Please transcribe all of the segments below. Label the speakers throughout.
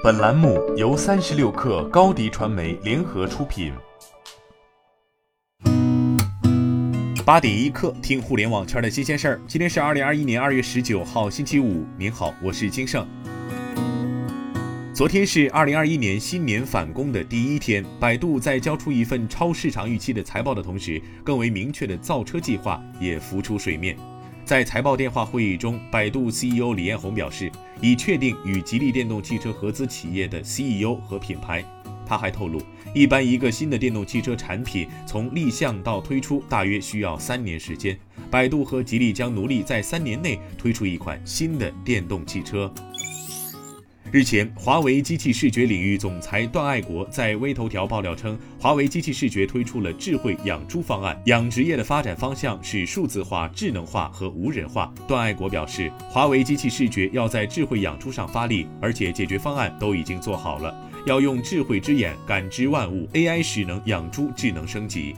Speaker 1: 本栏目由三十六氪高低传媒联合出品。八点一刻，听互联网圈的新鲜事儿。今天是二零二一年二月十九号，星期五。您好，我是金盛。昨天是二零二一年新年返工的第一天，百度在交出一份超市场预期的财报的同时，更为明确的造车计划也浮出水面。在财报电话会议中，百度 CEO 李彦宏表示，已确定与吉利电动汽车合资企业的 CEO 和品牌。他还透露，一般一个新的电动汽车产品从立项到推出大约需要三年时间。百度和吉利将努力在三年内推出一款新的电动汽车。日前，华为机器视觉领域总裁段爱国在微头条爆料称，华为机器视觉推出了智慧养猪方案，养殖业的发展方向是数字化、智能化和无人化。段爱国表示，华为机器视觉要在智慧养猪上发力，而且解决方案都已经做好了，要用智慧之眼感知万物，AI 使能养猪智能升级。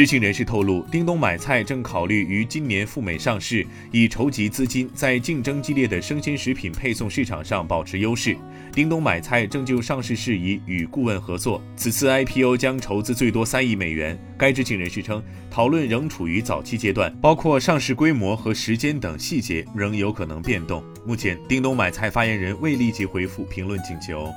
Speaker 1: 知情人士透露，叮咚买菜正考虑于今年赴美上市，以筹集资金，在竞争激烈的生鲜食品配送市场上保持优势。叮咚买菜正就上市事宜与顾问合作，此次 IPO 将筹资最多三亿美元。该知情人士称，讨论仍处于早期阶段，包括上市规模和时间等细节仍有可能变动。目前，叮咚买菜发言人未立即回复评论请求。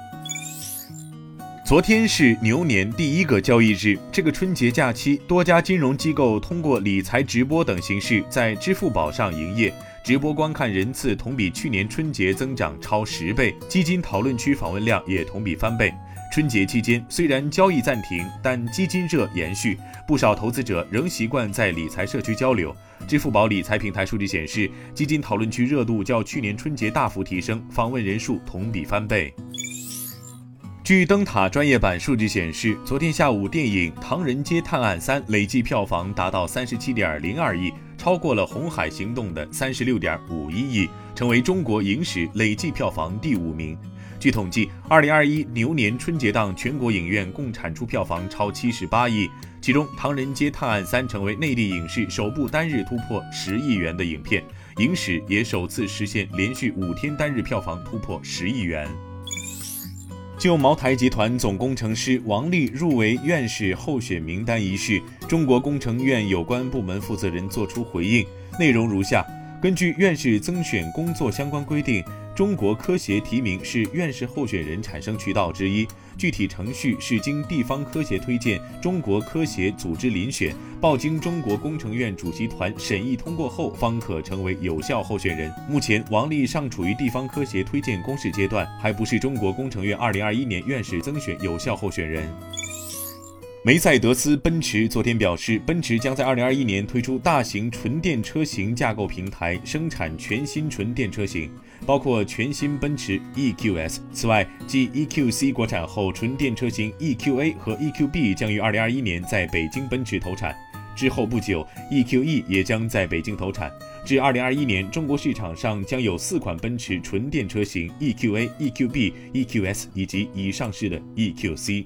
Speaker 1: 昨天是牛年第一个交易日，这个春节假期，多家金融机构通过理财直播等形式在支付宝上营业，直播观看人次同比去年春节增长超十倍，基金讨论区访问量也同比翻倍。春节期间虽然交易暂停，但基金热延续，不少投资者仍习惯在理财社区交流。支付宝理财平台数据显示，基金讨论区热度较去年春节大幅提升，访问人数同比翻倍。据灯塔专业版数据显示，昨天下午电影《唐人街探案三》累计票房达到三十七点零二亿，超过了《红海行动》的三十六点五一亿，成为中国影史累计票房第五名。据统计，二零二一牛年春节档全国影院共产出票房超七十八亿，其中《唐人街探案三》成为内地影视首部单日突破十亿元的影片，影史也首次实现连续五天单日票房突破十亿元。就茅台集团总工程师王丽入围院士候选名单一事，中国工程院有关部门负责人作出回应，内容如下：根据院士增选工作相关规定。中国科协提名是院士候选人产生渠道之一，具体程序是经地方科协推荐，中国科协组织遴选，报经中国工程院主席团审议通过后，方可成为有效候选人。目前，王丽尚处于地方科协推荐公示阶段，还不是中国工程院2021年院士增选有效候选人。梅赛德斯奔驰昨天表示，奔驰将在2021年推出大型纯电车型架构平台，生产全新纯电车型，包括全新奔驰 EQS。此外，继 EQC 国产后，纯电车型 EQA 和 EQB 将于2021年在北京奔驰投产。之后不久，EQE 也将在北京投产。至2021年，中国市场上将有四款奔驰纯电车型：EQA、EQB、EQS 以及已上市的 EQC。